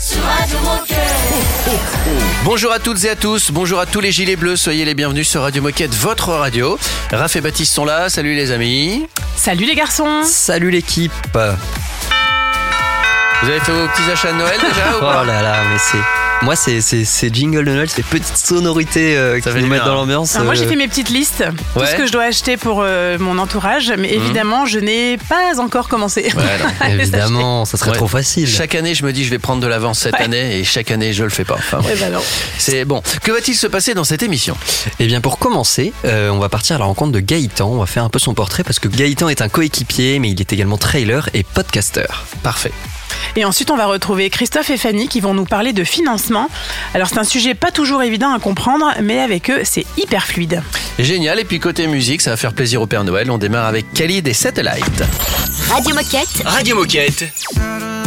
sur Radio Moquette. Bonjour à toutes et à tous, bonjour à tous les gilets bleus, soyez les bienvenus sur Radio Moquette, votre radio. Raph et Baptiste sont là, salut les amis. Salut les garçons Salut l'équipe Vous avez fait vos petits achats de Noël déjà ou Oh là là, mais c'est... Moi, c'est, c'est, c'est jingle de Noël, ces petites sonorités euh, qui nous mettent dans l'ambiance. Alors, Moi j'ai euh, fait mes petites listes, tout Ouais. ce que je dois acheter pour euh, mon entourage, mais évidemment je n'ai pas encore commencé. Évidemment, ça serait Ouais. trop facile. Chaque année, je me dis, je vais prendre de l'avance cette Ouais. année et chaque année, je le fais pas. Enfin. Eh ben. C'est bon. Que va-t-il se passer dans cette émission? Et bien pour commencer, euh, on va partir à la rencontre de Gaëtan. On va faire un peu son portrait parce que Gaëtan est un coéquipier, mais il est également trailer et podcaster. Parfait. Et ensuite on va retrouver Christophe et Fanny qui vont nous parler de financement. Alors c'est un sujet pas toujours évident à comprendre, mais avec eux c'est hyper fluide. Génial. Et puis côté musique, ça va faire plaisir au Père Noël. On démarre avec Khalid et Satellite. Radio Moquette. Radio Moquette.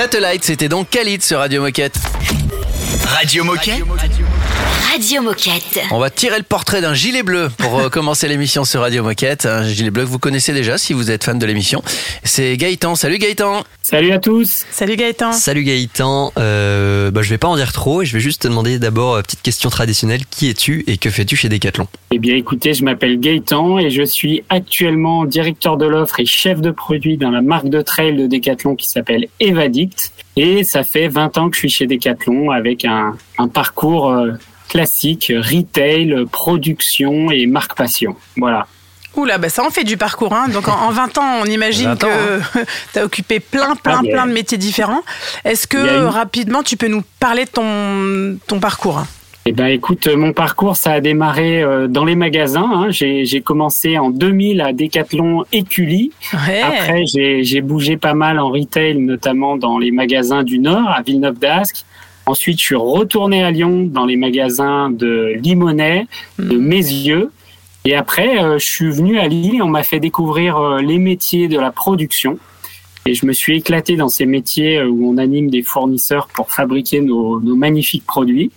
Satellite, c'était donc Khalid sur Radio Moquette. Radio Moquette. Radio Moquette. On va tirer le portrait d'un gilet bleu pour euh, commencer l'émission sur Radio Moquette. Un gilet bleu que vous connaissez déjà si vous êtes fan de l'émission. C'est Gaëtan. Salut Gaëtan. Salut à tous. Salut Gaëtan Salut Gaëtan, euh, bah, je vais pas en dire trop et je vais juste te demander d'abord, euh, petite question traditionnelle, qui es-tu et que fais-tu chez Decathlon? Eh bien écoutez, je m'appelle Gaëtan et je suis actuellement directeur de l'offre et chef de produit dans la marque de trail de Decathlon qui s'appelle Evadict. Et ça fait 20 ans que je suis chez Decathlon avec un, un parcours euh, classique, retail, production et marque passion. Voilà. Oula, bah ça en fait du parcours. Hein. Donc en, en 20 ans, on imagine 20 ans, que tu as occupé plein, plein, Ah, plein de métiers différents. Est-ce que rapidement, tu peux nous parler de ton, ton parcours? hein Eh ben, écoute, euh, mon parcours, ça a démarré euh, dans les magasins. hein. J'ai commencé en 2000 à Decathlon Écully. Ouais. Après, j'ai bougé pas mal en retail, notamment dans les magasins du Nord, à Villeneuve d'Ascq. Ensuite, je suis retourné à Lyon dans les magasins de Limonest, de Mézieux. Et après, euh, je suis venu à Lille et on m'a fait découvrir euh, les métiers de la production. Et je me suis éclaté dans ces métiers où on anime des fournisseurs pour fabriquer nos, nos magnifiques produits.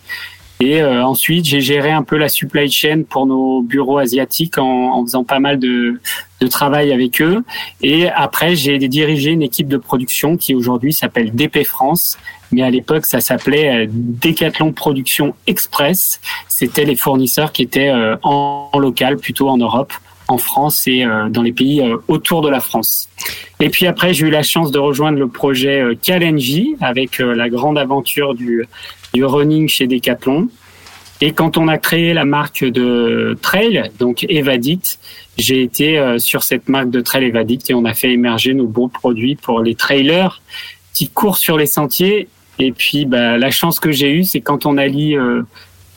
Et euh, ensuite, j'ai géré un peu la supply chain pour nos bureaux asiatiques en, faisant pas mal de, travail avec eux. Et après, j'ai dirigé une équipe de production qui aujourd'hui s'appelle DP France. Mais à l'époque, ça s'appelait euh, Decathlon Production Express. C'était les fournisseurs qui étaient euh, en, local, plutôt en Europe, en France et dans les pays autour de la France. Et puis après, j'ai eu la chance de rejoindre le projet Kalenji avec la grande aventure du, du running chez Decathlon. Et quand on a créé la marque de trail, donc Evadict, j'ai été euh, sur cette marque de trail Evadict et on a fait émerger nos bons produits pour les trailers qui courent sur les sentiers. Et puis, bah, la chance que j'ai eue, c'est quand on allie euh,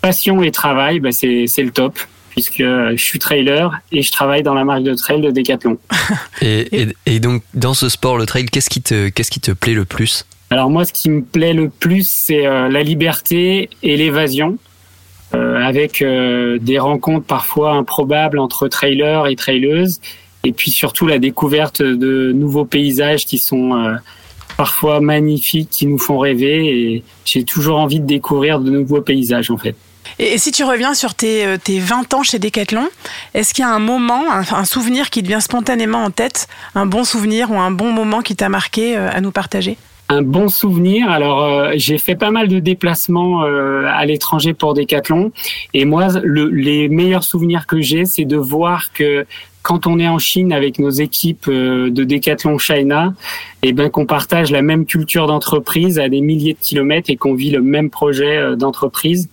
passion et travail, bah, c'est le top puisque euh, je suis trailer et je travaille dans la marque de trail de Decathlon. Et, et- donc, dans ce sport, le trail, qu'est-ce qui te, qu'est-ce qui te plaît le plus? Alors moi, ce qui me plaît le plus, c'est euh, la liberté et l'évasion, euh, avec euh, des rencontres parfois improbables entre trailers et traileuses, et puis surtout la découverte de nouveaux paysages qui sont parfois magnifiques, qui nous font rêver, et j'ai toujours envie de découvrir de nouveaux paysages en fait. Et, si tu reviens sur tes, tes 20 ans chez Decathlon, est-ce qu'il y a un moment, un, souvenir qui te vient spontanément en tête, un bon souvenir ou un bon moment qui t'a marqué à nous partager? Un bon souvenir. Alors, euh, j'ai fait pas mal de déplacements euh, à l'étranger pour Decathlon. Et moi, le, les meilleurs souvenirs que j'ai, c'est de voir que quand on est en Chine avec nos équipes euh, de Decathlon China, et ben qu'on partage la même culture d'entreprise à des milliers de kilomètres et qu'on vit le même projet euh, d'entreprise.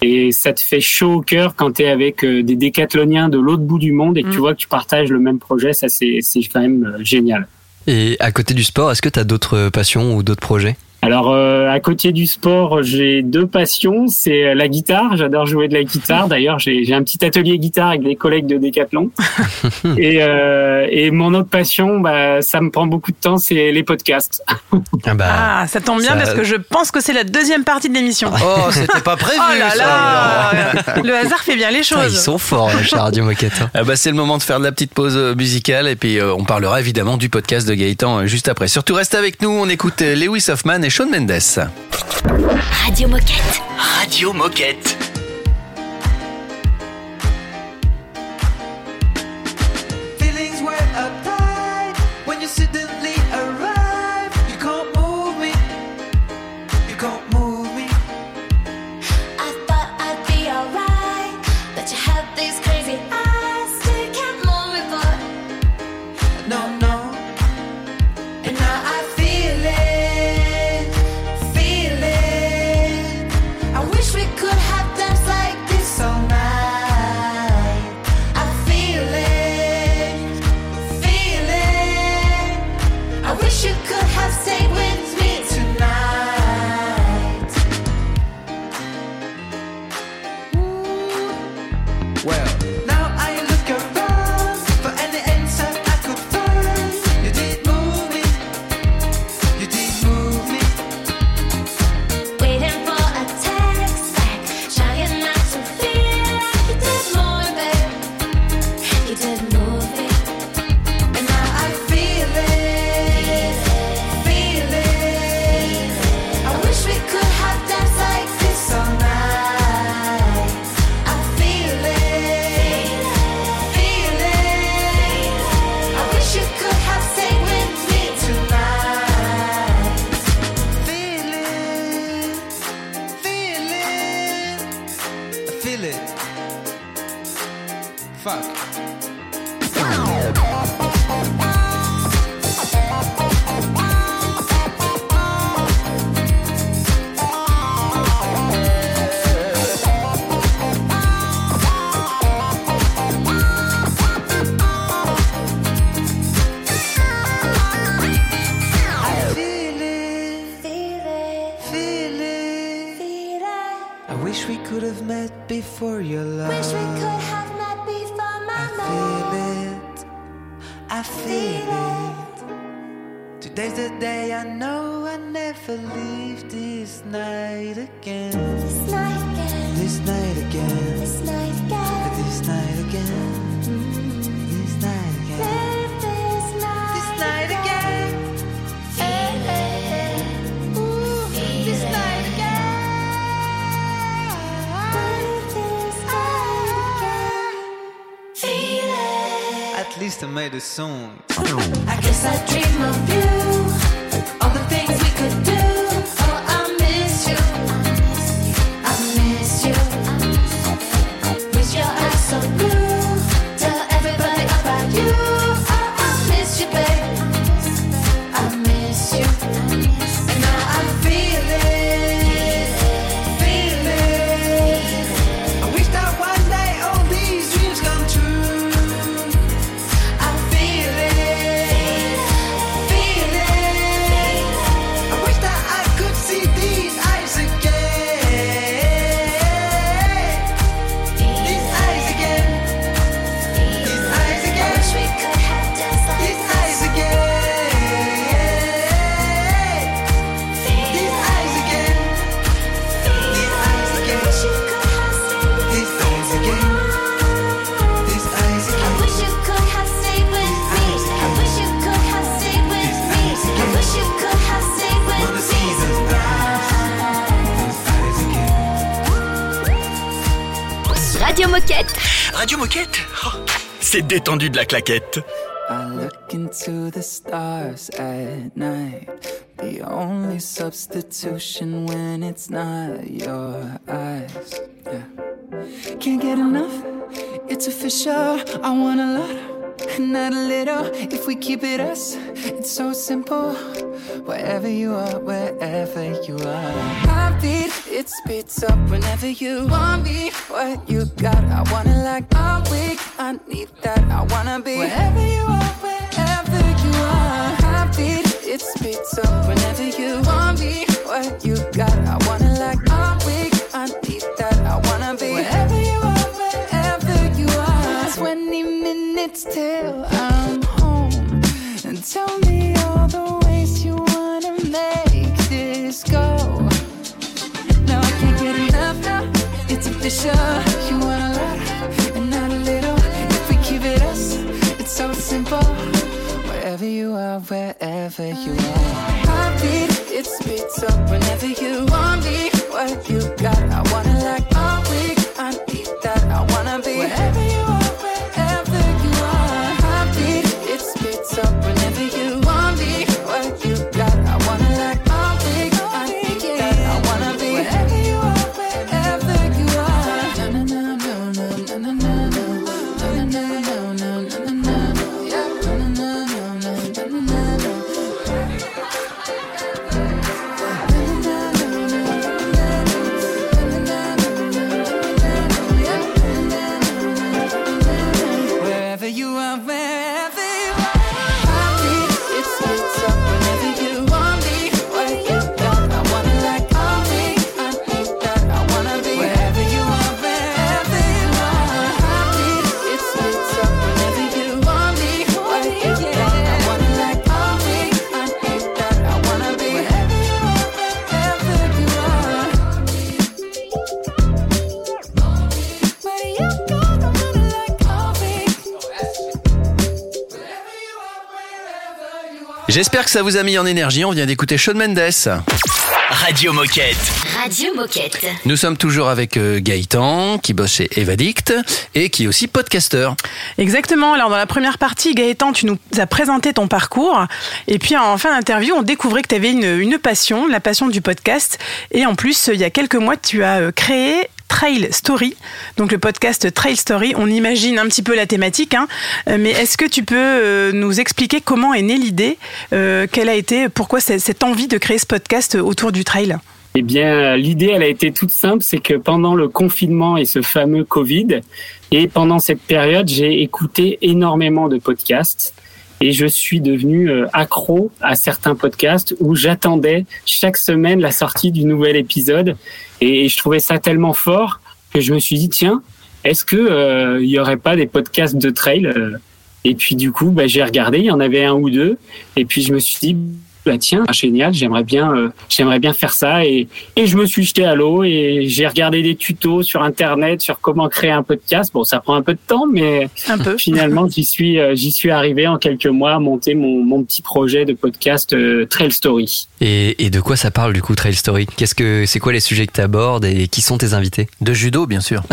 Et ça te fait chaud au cœur quand tu es avec euh, des décathloniens de l'autre bout du monde et que tu Mm. vois que tu partages le même projet. Ça, c'est c'est quand même génial. Et à côté du sport, est-ce que tu d'autres passions ou d'autres projets? Alors, euh, à côté du sport, j'ai deux passions. C'est euh, la guitare. J'adore jouer de la guitare. D'ailleurs, j'ai un petit atelier guitare avec des collègues de Decathlon. et, euh, et mon autre passion, bah, ça me prend beaucoup de temps, c'est les podcasts. Ah bah, Ah, ça tombe bien ça- parce que je pense que c'est la deuxième partie de l'émission. Oh, c'était pas prévu. Oh là ça. là Le hasard fait bien les putain, ils choses. sont forts là, chez Radio Moquette. hein. Ah bah, c'est le moment de faire de la petite pause musicale et puis euh, on parlera évidemment du podcast de Gaëtan juste après. Surtout reste avec nous, on écoute Lewis Hoffman et Shawn Mendes. Radio Moquette. Radio Moquette. Fuck. Détendu de la claquette. I look into the stars at night. The only substitution when it's not your eyes. Yeah. Can't get enough, it's official. I want a lot, not a little. If we keep it us, it's so simple. Wherever you are, wherever you are. Heartbeat, it speeds up whenever you want me. What you got, I wanna like all week. I need that, I wanna be wherever you are, wherever you are. Heartbeat, it speeds up whenever you want me. What you got, I wanna like minutes till I'm home. And tell me all the ways you wanna make this go. No, I can't get enough now. It's official. You want a lot and not a little. If we keep it us, it's so simple. Wherever you are, wherever you are. Heartbeat, it speeds up whenever you want me. What you got, I wanna like J'espère que ça vous a mis en énergie. On vient d'écouter Shawn Mendes. Radio Moquette. Radio Moquette. Nous sommes toujours avec euh, Gaëtan, qui bosse chez Evadict et qui est aussi podcasteur. Exactement. Alors, dans la première partie, Gaëtan, tu nous as présenté ton parcours. Et puis, en fin d'interview, on découvrait que tu avais une, une passion, la passion du podcast. Et en plus, il y a quelques mois, tu as euh, créé Trail Story, donc le podcast Trail Story. On imagine un petit peu la thématique, hein, Euh, mais est-ce que tu peux euh, nous expliquer comment est née l'idée, euh, quelle a été, pourquoi cette envie de créer ce podcast autour du trail? Eh bien, l'idée, elle a été toute simple, c'est que pendant le confinement et ce fameux Covid, et pendant cette période, j'ai écouté énormément de podcasts. Et je suis devenu euh, accro à certains podcasts où j'attendais chaque semaine la sortie du nouvel épisode. Et je trouvais ça tellement fort que je me suis dit tiens est-ce que euh, il y aurait pas des podcasts de trail euh? Et puis du coup bah, j'ai regardé il y en avait un ou deux. Et puis je me suis dit bah tiens génial j'aimerais bien euh, j'aimerais bien faire ça et et je me suis jeté à l'eau et j'ai regardé des tutos sur internet sur comment créer un podcast bon ça prend un peu de temps mais Un peu. finalement j'y suis euh, j'y suis arrivé en quelques mois à monter mon mon petit projet de podcast euh, Trail Story Et, et de quoi ça parle du coup Trail Story? Qu'est-ce que c'est quoi les sujets que tu abordes et qui sont tes invités? De judo, bien sûr.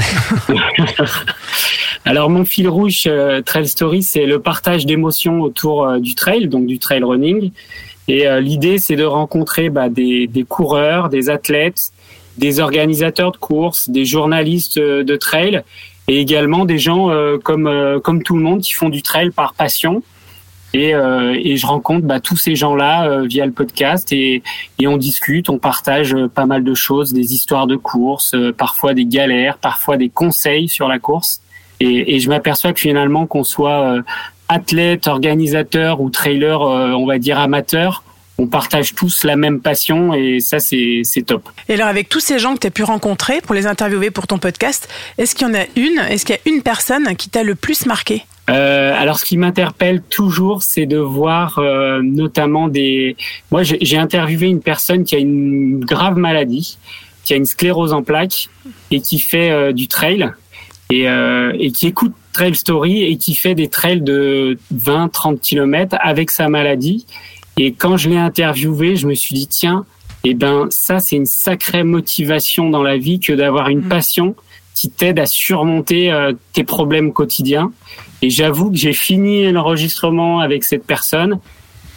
Alors mon fil rouge euh, Trail Story, c'est le partage d'émotions autour euh, du trail, donc du trail running. Et euh, l'idée, c'est de rencontrer bah, des, coureurs, des athlètes, des organisateurs de courses, des journalistes euh, de trail, et également des gens euh, comme tout le monde qui font du trail par passion. Et, je rencontre bah, tous ces gens-là via le podcast et, on discute, on partage pas mal de choses, des histoires de courses, euh, parfois des galères, parfois des conseils sur la course. Et, et je m'aperçois que finalement, qu'on soit euh, athlète, organisateur ou trailer, euh, on va dire amateur, on partage tous la même passion et ça, c'est top. Et alors, avec tous ces gens que tu as pu rencontrer pour les interviewer pour ton podcast, est-ce qu'il y en a une, est-ce qu'il y a une personne qui t'a le plus marqué? Euh, alors, ce qui m'interpelle toujours, c'est de voir euh, notamment des. Moi, j'ai interviewé une personne qui a une grave maladie, qui a une sclérose en plaques et qui fait euh, du trail et, et qui écoute Trail Story et qui fait des trails de 20-30 kilomètres avec sa maladie. Et quand je l'ai interviewé, je me suis dit tiens, eh ben ça c'est une sacrée motivation dans la vie que d'avoir une passion qui t'aide à surmonter euh, tes problèmes quotidiens. Et j'avoue que j'ai fini l'enregistrement avec cette personne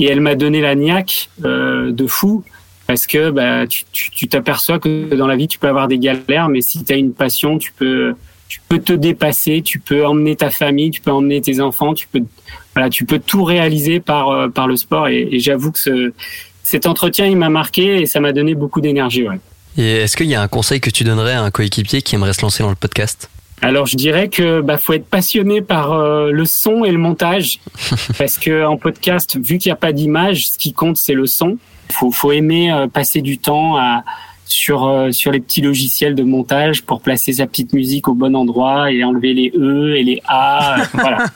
et elle m'a donné la niaque euh, de fou parce que bah, tu t'aperçois que dans la vie tu peux avoir des galères, mais si tu as une passion, tu peux tu peux te dépasser, tu peux emmener ta famille, tu peux emmener tes enfants, tu peux voilà, tu peux tout réaliser par euh, par le sport et, et j'avoue que ce cet entretien il m'a marqué et ça m'a donné beaucoup d'énergie. Ouais. Et est-ce qu'il y a un conseil que tu donnerais à un coéquipier qui aimerait se lancer dans le podcast? Alors je dirais que bah faut être passionné par euh, le son et le montage parce que en podcast vu qu'il n'y a pas d'image, ce qui compte c'est le son. Faut faut aimer euh, passer du temps à sur euh, sur les petits logiciels de montage pour placer sa petite musique au bon endroit et enlever les e et les a. euh, voilà.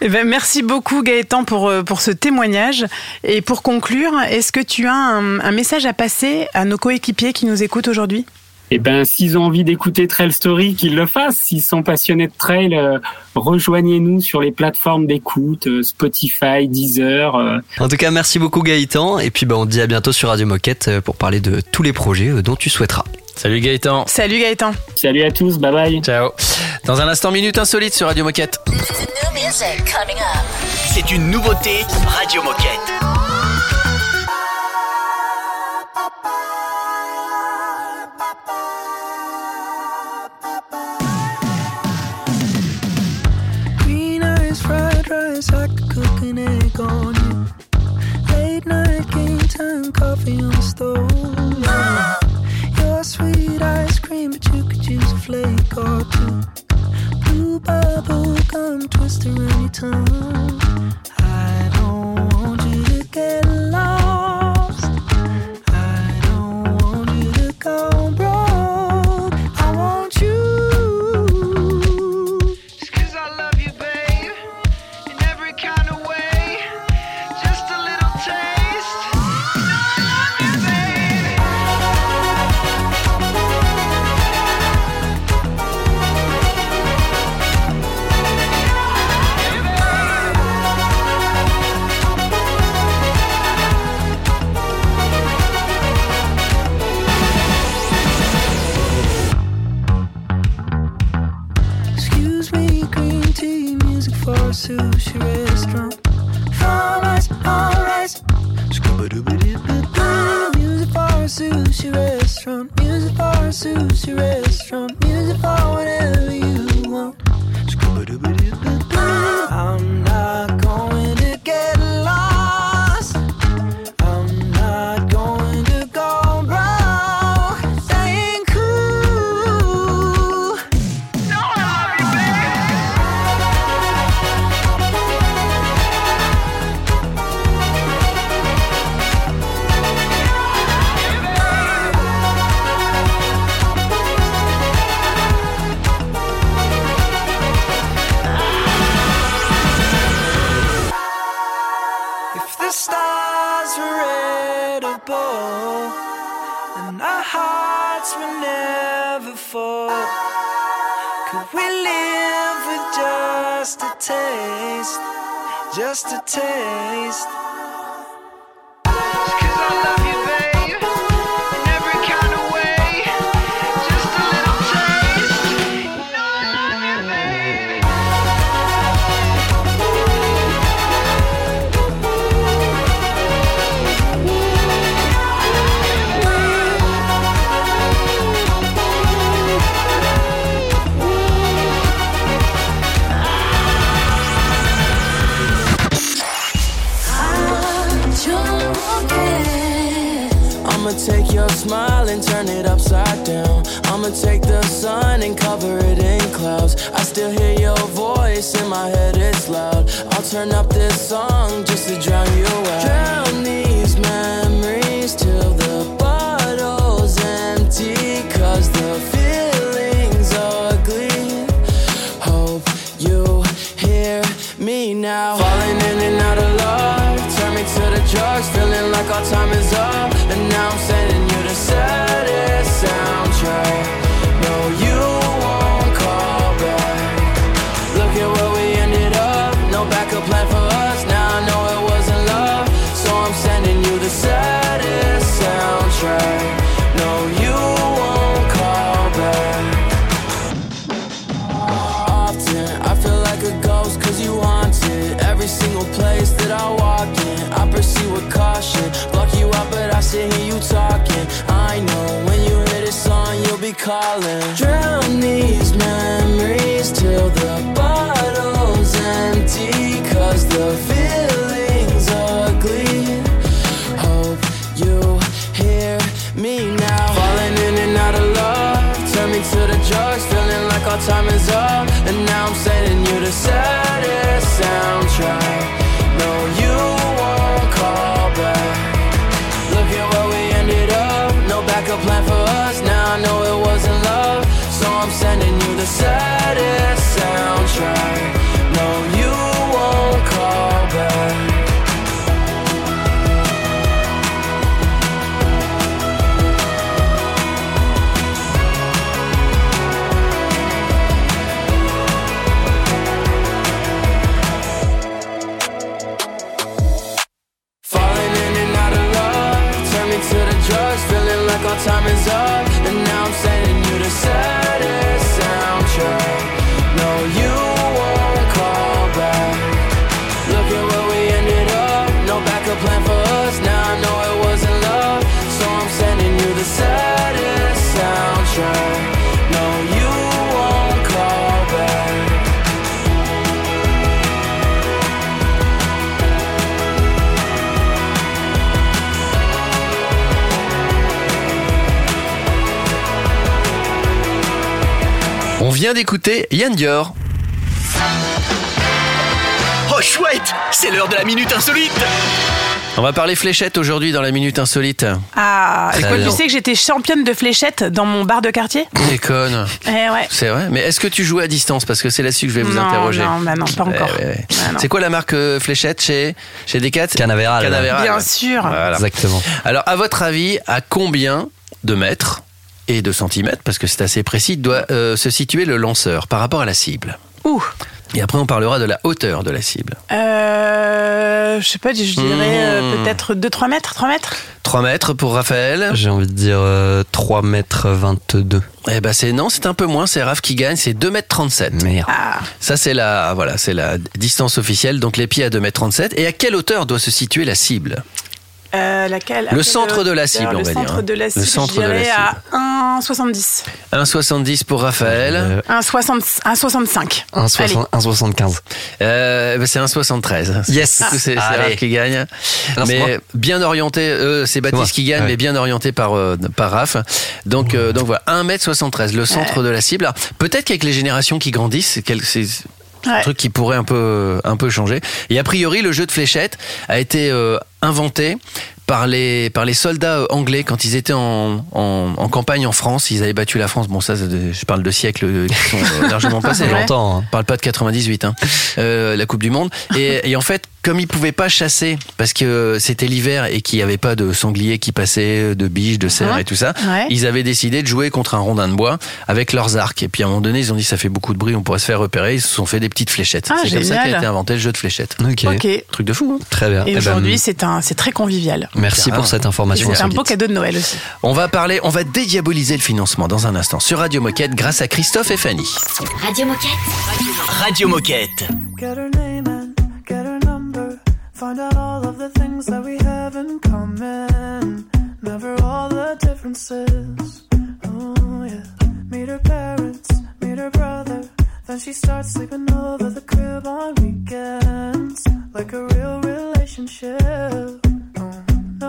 Eh ben, merci beaucoup Gaëtan pour, euh, pour ce témoignage. Et pour conclure, est-ce que tu as un, un message à passer à nos coéquipiers qui nous écoutent aujourd'hui? Eh ben, s'ils ont envie d'écouter Trail Story, qu'ils le fassent. S'ils sont passionnés de trail, euh, rejoignez-nous sur les plateformes d'écoute, euh, Spotify, Deezer. euh. En tout cas, merci beaucoup Gaëtan. Et puis bah, on te dit à bientôt sur Radio Moquette pour parler de tous les projets dont tu souhaiteras. Salut Gaëtan. Salut Gaëtan. Salut à tous, bye bye. Ciao. Dans un instant, minute insolite sur Radio Moquette. C'est une nouveauté Radio Moquette. Late night game time, coffee on the stove. Your sweet ice cream, but you could use a flake or two. Blue bubble gum twist around your tongue. I don't want you to get smile and turn it upside down. I'ma take the sun and cover it in clouds. I still hear your voice in my head, it's loud. I'll turn up this song just to drown you out. Drown these memories till the bottle's empty. Cause the feeling's ugly. Hope you hear me now. Falling in and out of love. Turn me to the drugs, feeling like our time is up. And now I'm calling. Drown these memories till the bottle's empty Cause the feeling's ugly. Hope you hear me now. Falling in and out of love Turn me to the drugs Feeling like our time is up. And now I'm sending you the saddest soundtrack. No, you saddest soundtrack Yann Dior. Oh chouette C'est l'heure de la minute insolite On va parler fléchette aujourd'hui dans la minute insolite. Ah, écoute, bien. tu sais que j'étais championne de fléchettes dans mon bar de quartier? Déconne. Eh ouais. C'est vrai. Mais est-ce que tu joues à distance? Parce que c'est là-dessus que je vais vous non, interroger. Non, bah non, pas Ouais, encore. ouais, ouais. Ah, non. C'est quoi la marque euh, fléchette chez, chez Decat Canaveral. Canaveral. Bien sûr. Voilà. Exactement. Alors, à votre avis, à combien de mètres et de centimètres, parce que c'est assez précis, doit euh, se situer le lanceur par rapport à la cible Ouh. Et après, on parlera de la hauteur de la cible. Euh, je sais pas, je dirais euh, Mmh. peut-être 2-3 mètres 3 mètres? 3 mètres pour Raphaël. J'ai envie de dire euh, 3 mètres 22. Eh ben c'est non, c'est un peu moins, c'est Raph qui gagne, c'est 2 mètres 37. Merde. Ah, Ça c'est la voilà, c'est la distance officielle, donc les pieds à 2 mètres 37 et à quelle hauteur doit se situer la cible? Euh, laquelle Le centre de la cible, on Le va dire, centre hein. de la Le cible, centre je de la dirais à 1,70. 1,70 pour Raphaël. Euh, 1,60 1,65. 1,60 1,75. Euh, ben, c'est 1,73. Yes. C'est. Raph qui gagne. Non, mais bien orienté, euh, c'est moi. Baptiste qui gagne, Ouais. mais bien orienté par, euh, par Raph. Donc, euh, donc voilà, 1m73, le centre de la cible. Peut-être qu'avec les générations qui grandissent, c'est un truc qui pourrait un peu, un peu changer. Et a priori, le jeu de fléchettes a été euh, inventé par les, par les soldats euh, anglais quand ils étaient en, en, en campagne en France. Ils avaient battu la France. Bon, ça, de- je parle de siècles euh, qui sont euh, largement passés. Hein. longtemps. hein. On parle pas de 98, hein. Euh, la Coupe du Monde. Et, et en fait, comme ils pouvaient pas chasser parce que c'était l'hiver et qu'il y avait pas de sangliers qui passaient, de biches, de cerfs et tout ça, Ouais. ils avaient décidé de jouer contre un rondin de bois avec leurs arcs. Et puis à un moment donné, ils ont dit ça fait beaucoup de bruit, on pourrait se faire repérer. Ils se sont fait des petites fléchettes. Ah, c'est comme ça qu'a été inventé le jeu de fléchettes. Ok. Ok. Truc de fou. Hein Très bien. Eh Et ben, aujourd'hui, c'est un, c'est très convivial. Merci pour cette Et information. c'est un beau cadeau de Noël aussi. on va parler, on va dédiaboliser le financement dans un instant sur Radio Moquette grâce à Christophe et Fanny. Radio Moquette. Radio Moquette. Get her name and get her number. Find out all of the things that we have in common. Never all the differences. Oh, yeah. Meet her parents, meet her brother. Then she starts sleeping over the crib on weekends. Like a real relationship.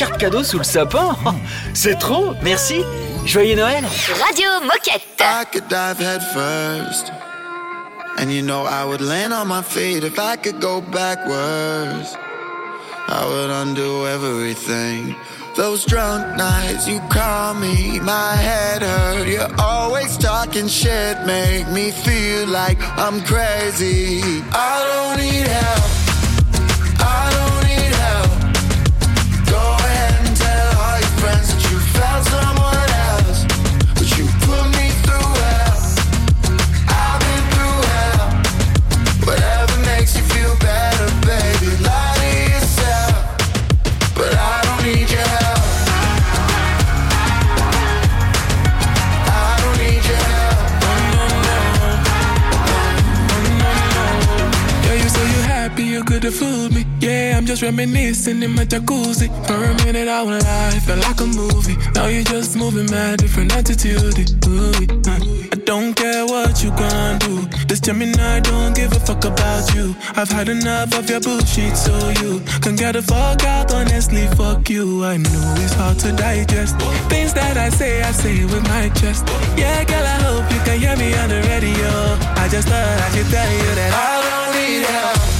carte cadeau sous le sapin. C'est trop, merci. Joyeux Noël. Radio Moquette. I could dive head first. And you know I would land on my feet if I could go backwards. I would undo everything. Those drunk nights you call me, my head hurt. You're always talking shit, make me feel like I'm crazy. I don't need help. I'm just reminiscing in my jacuzzi. For a minute, I went live, felt like a movie. Now you're just moving mad, different attitude. Ooh, uh, I don't care what you gon' do. This Gemini don't give a fuck about you. I've had enough of your bullshit, so you can get the fuck out. Honestly, fuck you. I know it's hard to digest. Things that I say, I say with my chest. Yeah, girl, I hope you can hear me on the radio. I just thought I should tell you that I don't need help.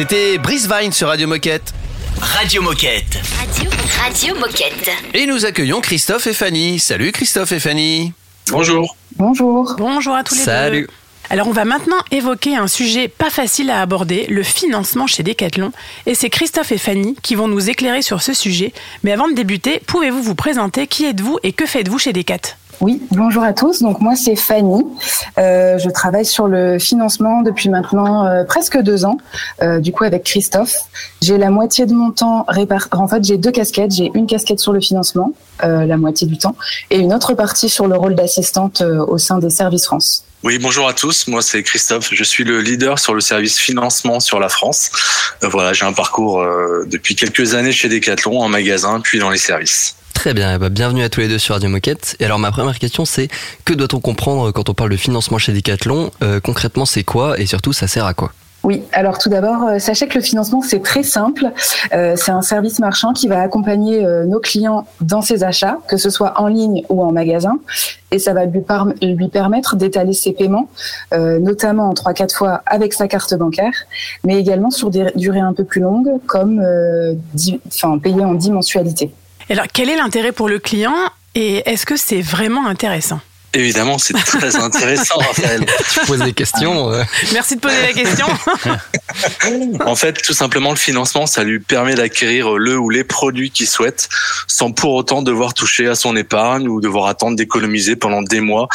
C'était Brice Vine sur Radio Moquette. Radio Moquette. Radio, Radio Moquette. Et nous accueillons Christophe et Fanny. Salut Christophe et Fanny. Bonjour. Bonjour. Bonjour à tous les Salut. deux. Alors on va maintenant évoquer un sujet pas facile à aborder, le financement chez Decathlon. Et c'est Christophe et Fanny qui vont nous éclairer sur ce sujet. Mais avant de débuter, pouvez-vous vous présenter? Qui êtes-vous et que faites-vous chez Decat? Oui, bonjour à tous. Donc moi c'est Fanny. Euh, je travaille sur le financement depuis maintenant euh, presque deux ans. euh, du coup avec Christophe, j'ai la moitié de mon temps réparti. En fait, j'ai deux casquettes. J'ai une casquette sur le financement, euh, la moitié du temps, et une autre partie sur le rôle d'assistante euh, au sein des services France. Oui, bonjour à tous. Moi, c'est Christophe. Je suis le leader sur le service financement sur la France. Euh, voilà, j'ai un parcours depuis quelques années chez Decathlon, en magasin, puis dans les services. Très bien, eh ben, bienvenue à tous les deux sur Radio Moquette. Et alors ma première question c'est que doit-on comprendre quand on parle de financement chez Decathlon? Euh, Concrètement c'est quoi? Et surtout ça sert à quoi? Oui, alors tout d'abord, euh, sachez que le financement, c'est très simple. Euh, c'est un service marchand qui va accompagner nos clients dans ses achats, que ce soit en ligne ou en magasin. Et ça va lui, permettre d'étaler ses paiements, notamment en 3-4 fois avec sa carte bancaire, mais également sur des durées un peu plus longues, comme payer en 10 mensualités. Alors quel est l'intérêt pour le client et est-ce que c'est vraiment intéressant? Évidemment, c'est très intéressant, Raphaël. Tu poses des questions. euh. Merci de poser la question. En fait, tout simplement, le financement, ça lui permet d'acquérir le ou les produits qu'il souhaite sans pour autant devoir toucher à son épargne ou devoir attendre d'économiser pendant des mois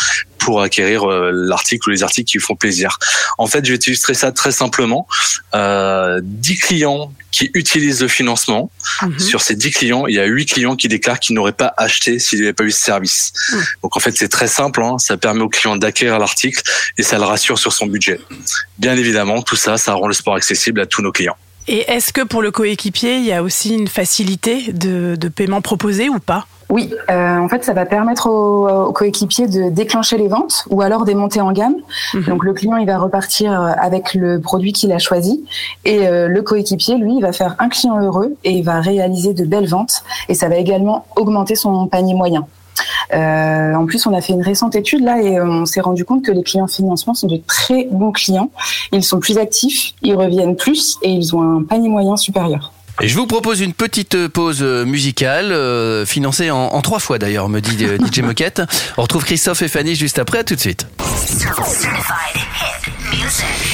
pour acquérir euh, l'article ou les articles qui lui font plaisir. En fait, je vais t'illustrer ça très simplement. Euh, 10 clients qui utilisent le financement. Mhm. Sur ces 10 clients, il y a 8 clients qui déclarent qu'ils n'auraient pas acheté s'il n'y avait pas eu ce service. Mhm. Donc en fait, c'est très simple. hein. Ça permet au client d'acquérir l'article et ça le rassure sur son budget. Bien évidemment, tout ça, ça rend le sport accessible à tous nos clients. Et est-ce que pour le coéquipier, il y a aussi une facilité de, de paiement proposée ou pas? Oui, euh, en fait, ça va permettre aux, aux coéquipiers de déclencher les ventes ou alors des montées en gamme. Donc le client, il va repartir euh, avec le produit qu'il a choisi et euh, le coéquipier, lui, il va faire un client heureux et il va réaliser de belles ventes et ça va également augmenter son panier moyen. Euh, en plus, on a fait une récente étude là et on s'est rendu compte que les clients financement sont de très bons clients. Ils sont plus actifs, ils reviennent plus et ils ont un panier moyen supérieur. Et je vous propose une petite pause euh, musicale, euh, financée en, en trois fois d'ailleurs, me dit euh, DJ Moquette. On retrouve Christophe et Fanny juste après, à tout de suite.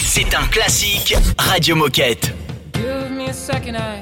C'est un classique Radio Moquette. Give me a second, I,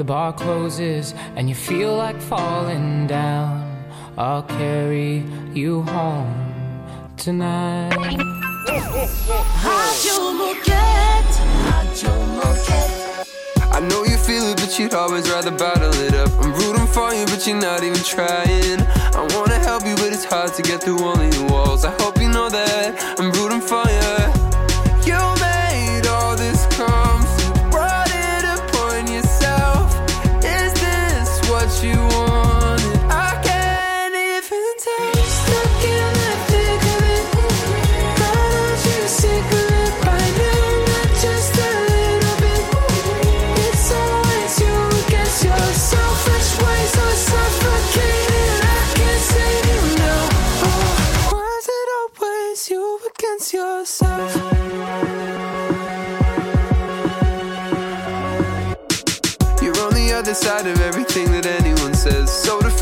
the bar closes and you feel like falling down. I'll carry you home tonight. I know you feel it, but you'd always rather bottle it up. I'm rooting for you, but you're not even trying. I wanna help you, but it's hard to get through all of walls. I hope you know that I'm.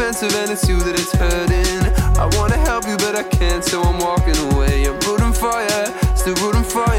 expensive and it's you that it's hurting. I wanna help you, but I can't, so I'm walking away. I'm rooting for ya, still rooting for ya.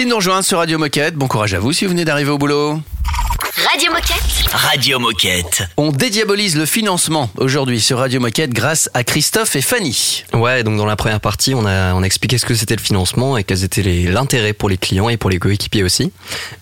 Merci de nous rejoindre sur Radio Moquette. Bon courage à vous si vous venez d'arriver au boulot. Radio Moquette. Radio Moquette. On dédiabolise le financement aujourd'hui sur Radio Moquette grâce à Christophe et Fanny. Ouais, donc dans la première partie, on a, on a expliqué ce que c'était le financement et quels étaient les- l'intérêt pour les clients et pour les coéquipiers aussi.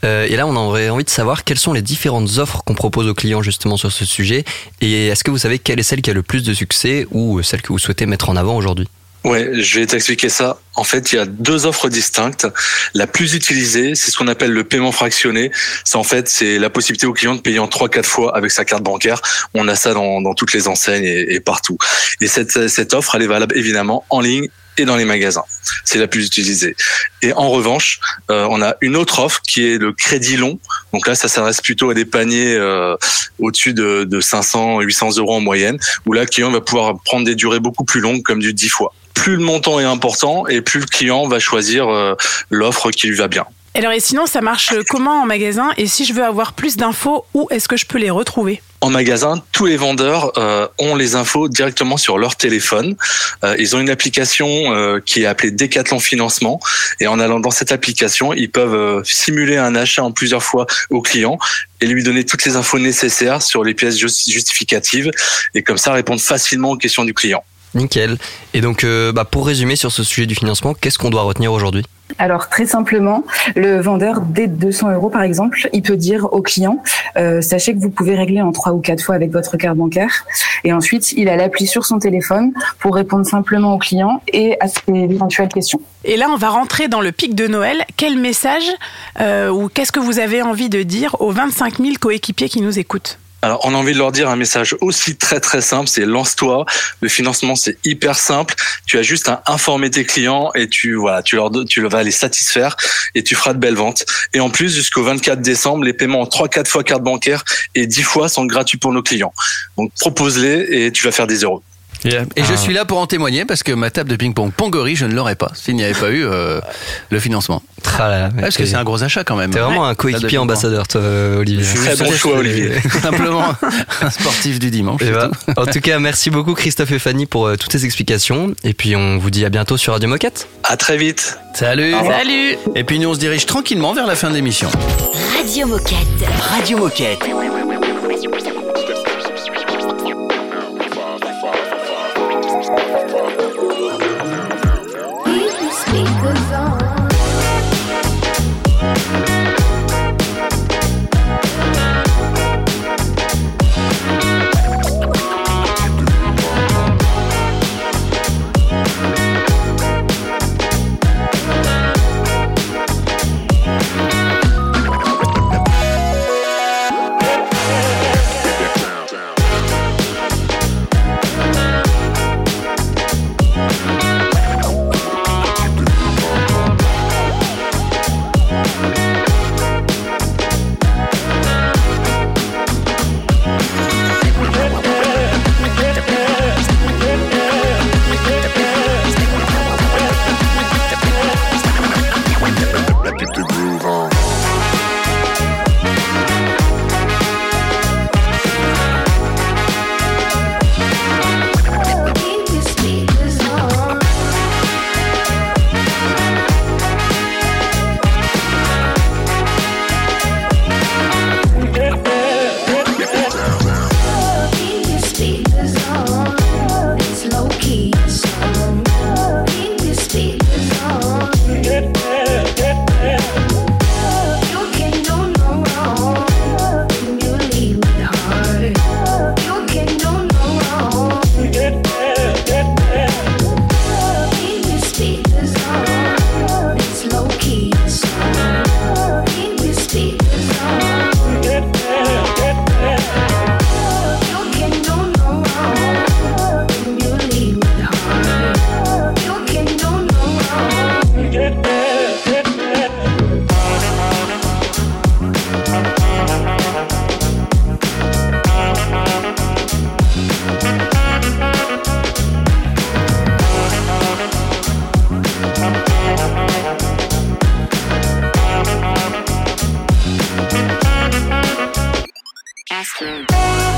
Euh, et là, on aurait envie de savoir quelles sont les différentes offres qu'on propose aux clients justement sur ce sujet. Et est-ce que vous savez quelle est celle qui a le plus de succès ou celle que vous souhaitez mettre en avant aujourd'hui? Ouais, je vais t'expliquer ça. En fait, il y a deux offres distinctes. La plus utilisée, c'est ce qu'on appelle le paiement fractionné. C'est en fait, c'est la possibilité au client de payer en trois, quatre fois avec sa carte bancaire. On a ça dans, dans toutes les enseignes et, partout. Et cette, cette offre, elle est valable évidemment en ligne et dans les magasins. C'est la plus utilisée. Et en revanche, euh, on a une autre offre qui est le crédit long. Donc là, ça s'adresse plutôt à des paniers euh, au-dessus de, de 500, 800 euros en moyenne, où là, le client va pouvoir prendre des durées beaucoup plus longues, comme du 10 fois. Plus le montant est important et plus le client va choisir euh, l'offre qui lui va bien. Alors, et sinon, ça marche comment en magasin? Et si je veux avoir plus d'infos, où est-ce que je peux les retrouver? En magasin, tous les vendeurs euh, ont les infos directement sur leur téléphone. Euh, ils ont une application euh, qui est appelée Decathlon Financement. Et en allant dans cette application, ils peuvent simuler un achat en plusieurs fois au client et lui donner toutes les infos nécessaires sur les pièces just- justificatives. Et comme ça, répondre facilement aux questions du client. Nickel. Et donc, euh, bah, pour résumer sur ce sujet du financement, qu'est-ce qu'on doit retenir aujourd'hui? Alors très simplement, le vendeur dès 200 euros par exemple, il peut dire au client euh, sachez que vous pouvez régler en trois ou quatre fois avec votre carte bancaire. Et ensuite, il a l'appli sur son téléphone pour répondre simplement au client et à ses éventuelles questions. Et là, on va rentrer dans le pic de Noël. Quel message euh, ou qu'est-ce que vous avez envie de dire aux 25 000 coéquipiers qui nous écoutent? Alors, on a envie de leur dire un message aussi très très simple, c'est lance-toi. Le financement, c'est hyper simple. Tu as juste à informer tes clients et tu voilà, tu leur tu vas les satisfaire et tu feras de belles ventes. Et en plus, jusqu'au 24 décembre, les paiements en 3 4 fois carte bancaire et 10 fois sont gratuits pour nos clients. Donc propose-les et tu vas faire des euros. Et je Ah. suis là pour en témoigner parce que ma table de ping-pong Pongori, je ne l'aurais pas s'il n'y avait pas eu euh, le financement. Ah là parce que c'est un gros achat quand même. T'es vraiment un coéquipier ambassadeur, toi, Olivier. Très bon choix, Olivier. Simplement un sportif du dimanche. Eh ben, tout. en tout cas, merci beaucoup Christophe et Fanny pour euh, toutes ces explications. Et puis on vous dit à bientôt sur Radio Moquette. À très vite. Salut. Salut Et puis nous on se dirige tranquillement vers la fin de l'émission. Radio Moquette. Radio Moquette. soon.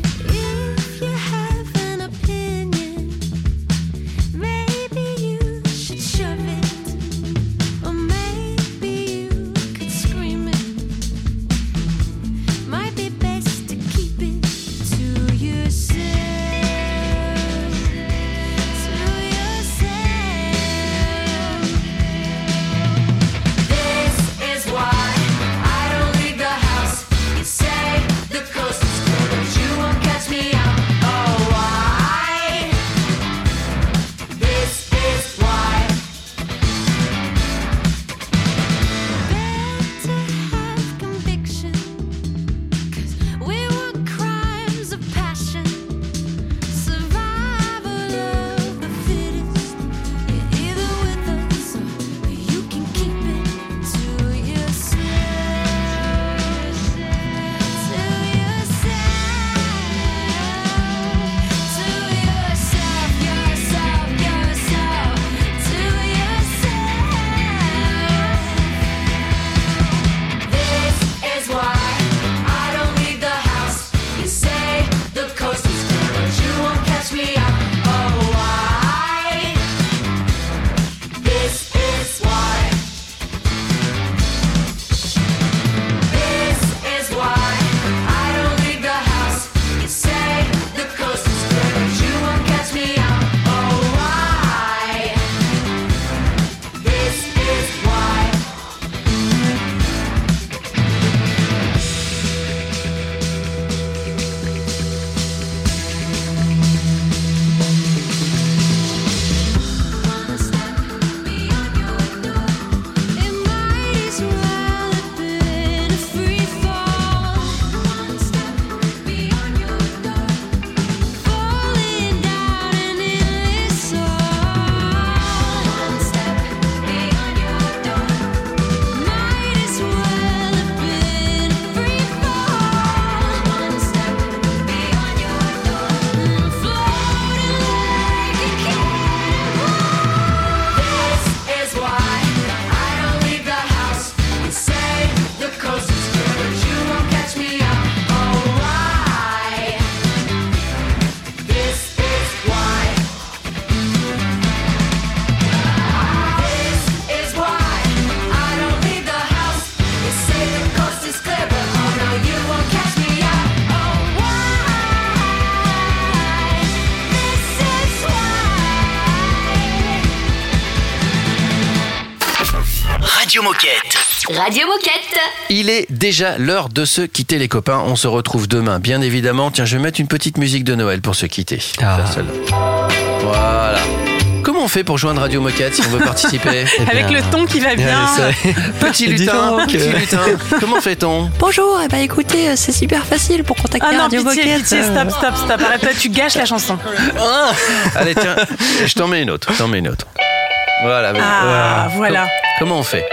Radio Moquette. Il est déjà l'heure de se quitter les copains. On se retrouve demain, bien évidemment. Tiens, je vais mettre une petite musique de Noël pour se quitter. Ah. Voilà. Comment on fait pour joindre Radio Moquette si on veut participer Avec le ton qui va bien. Petit lutin, petit lutin. Comment fait-on? Bonjour, eh ben écoutez, euh, c'est super facile pour contacter Ah non, Radio pitié, Moquette. pitié, stop, stop, stop. Arrête, là, tu gâches la chanson. Allez, tiens, je t'en mets une autre. Je t'en mets une autre. Voilà. Ah, voilà. Comment on fait?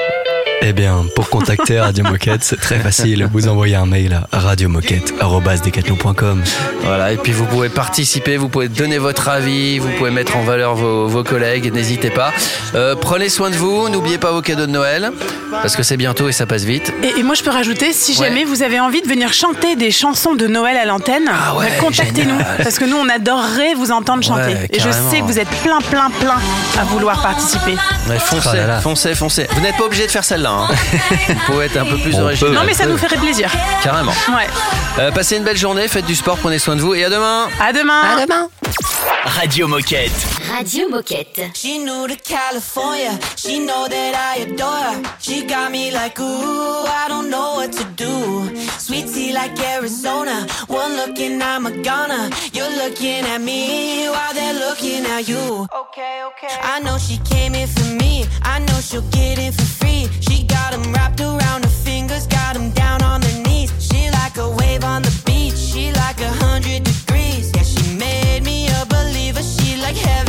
Eh bien, pour contacter Radio Moquette, c'est très facile. Vous envoyez un mail à radiomoquette.com. Voilà, et puis vous pouvez participer, vous pouvez donner votre avis, vous pouvez mettre en valeur vos, vos collègues, n'hésitez pas. Euh, prenez soin de vous, n'oubliez pas vos cadeaux de Noël, parce que c'est bientôt et ça passe vite. Et, et moi, je peux rajouter, si Ouais. jamais vous avez envie de venir chanter des chansons de Noël à l'antenne, Ah ouais, bah, contactez-nous. Parce que nous, on adorerait vous entendre chanter. Ouais, et je sais que vous êtes plein, plein, plein à vouloir participer. Ouais, foncez, Oh là là. foncez, foncez. Vous n'êtes pas obligé de faire celle-là. Hein. vous pouvez être un peu plus On original. Non, mais ça nous ferait plaisir. Carrément. Ouais. Euh, passez une belle journée, faites du sport, prenez soin de vous et à demain. À demain. À demain. Radio Moquette. Radio Moquette. She new to California. She know that I adore her. She got me like, ooh, I don't know what to do. Sweet tea like Arizona. One look and I'm a goner. You're looking at me while they're looking at you. Okay, okay. I know she came in for me. I know she'll get in for free. She got 'em wrapped around her like heaven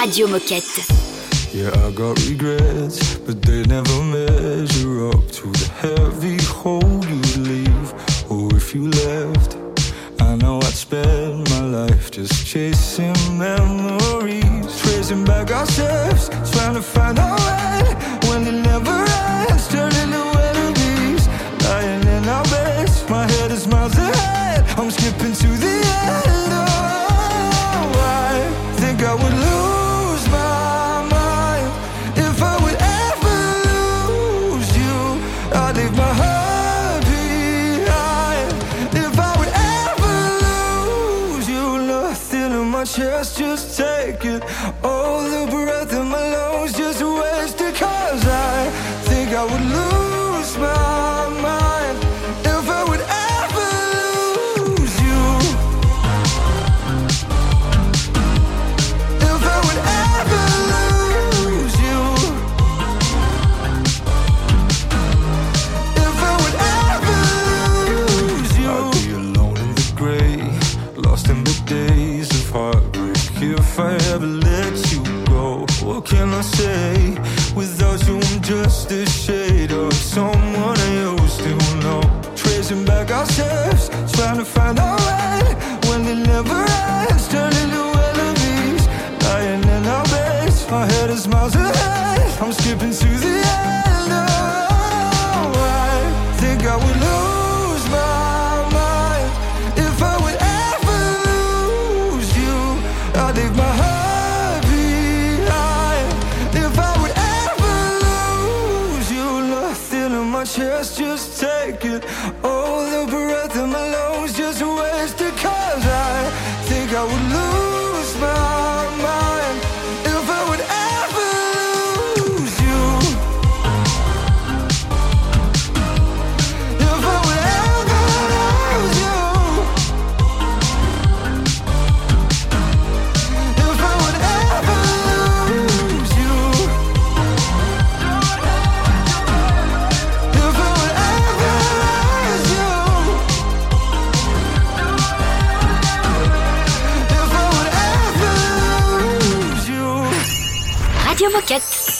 Radio Moquette. Yeah, I got regrets, but they never measure up to the heavy hole you leave. Or if you left, I know I'd spend my life just chasing memories, tracing back ourselves, trying to find out. chest, just take it. All the breath in my lungs. without you. I'm just a shade of someone I used to know. Tracing back our steps, trying to find our way when they never. moquette.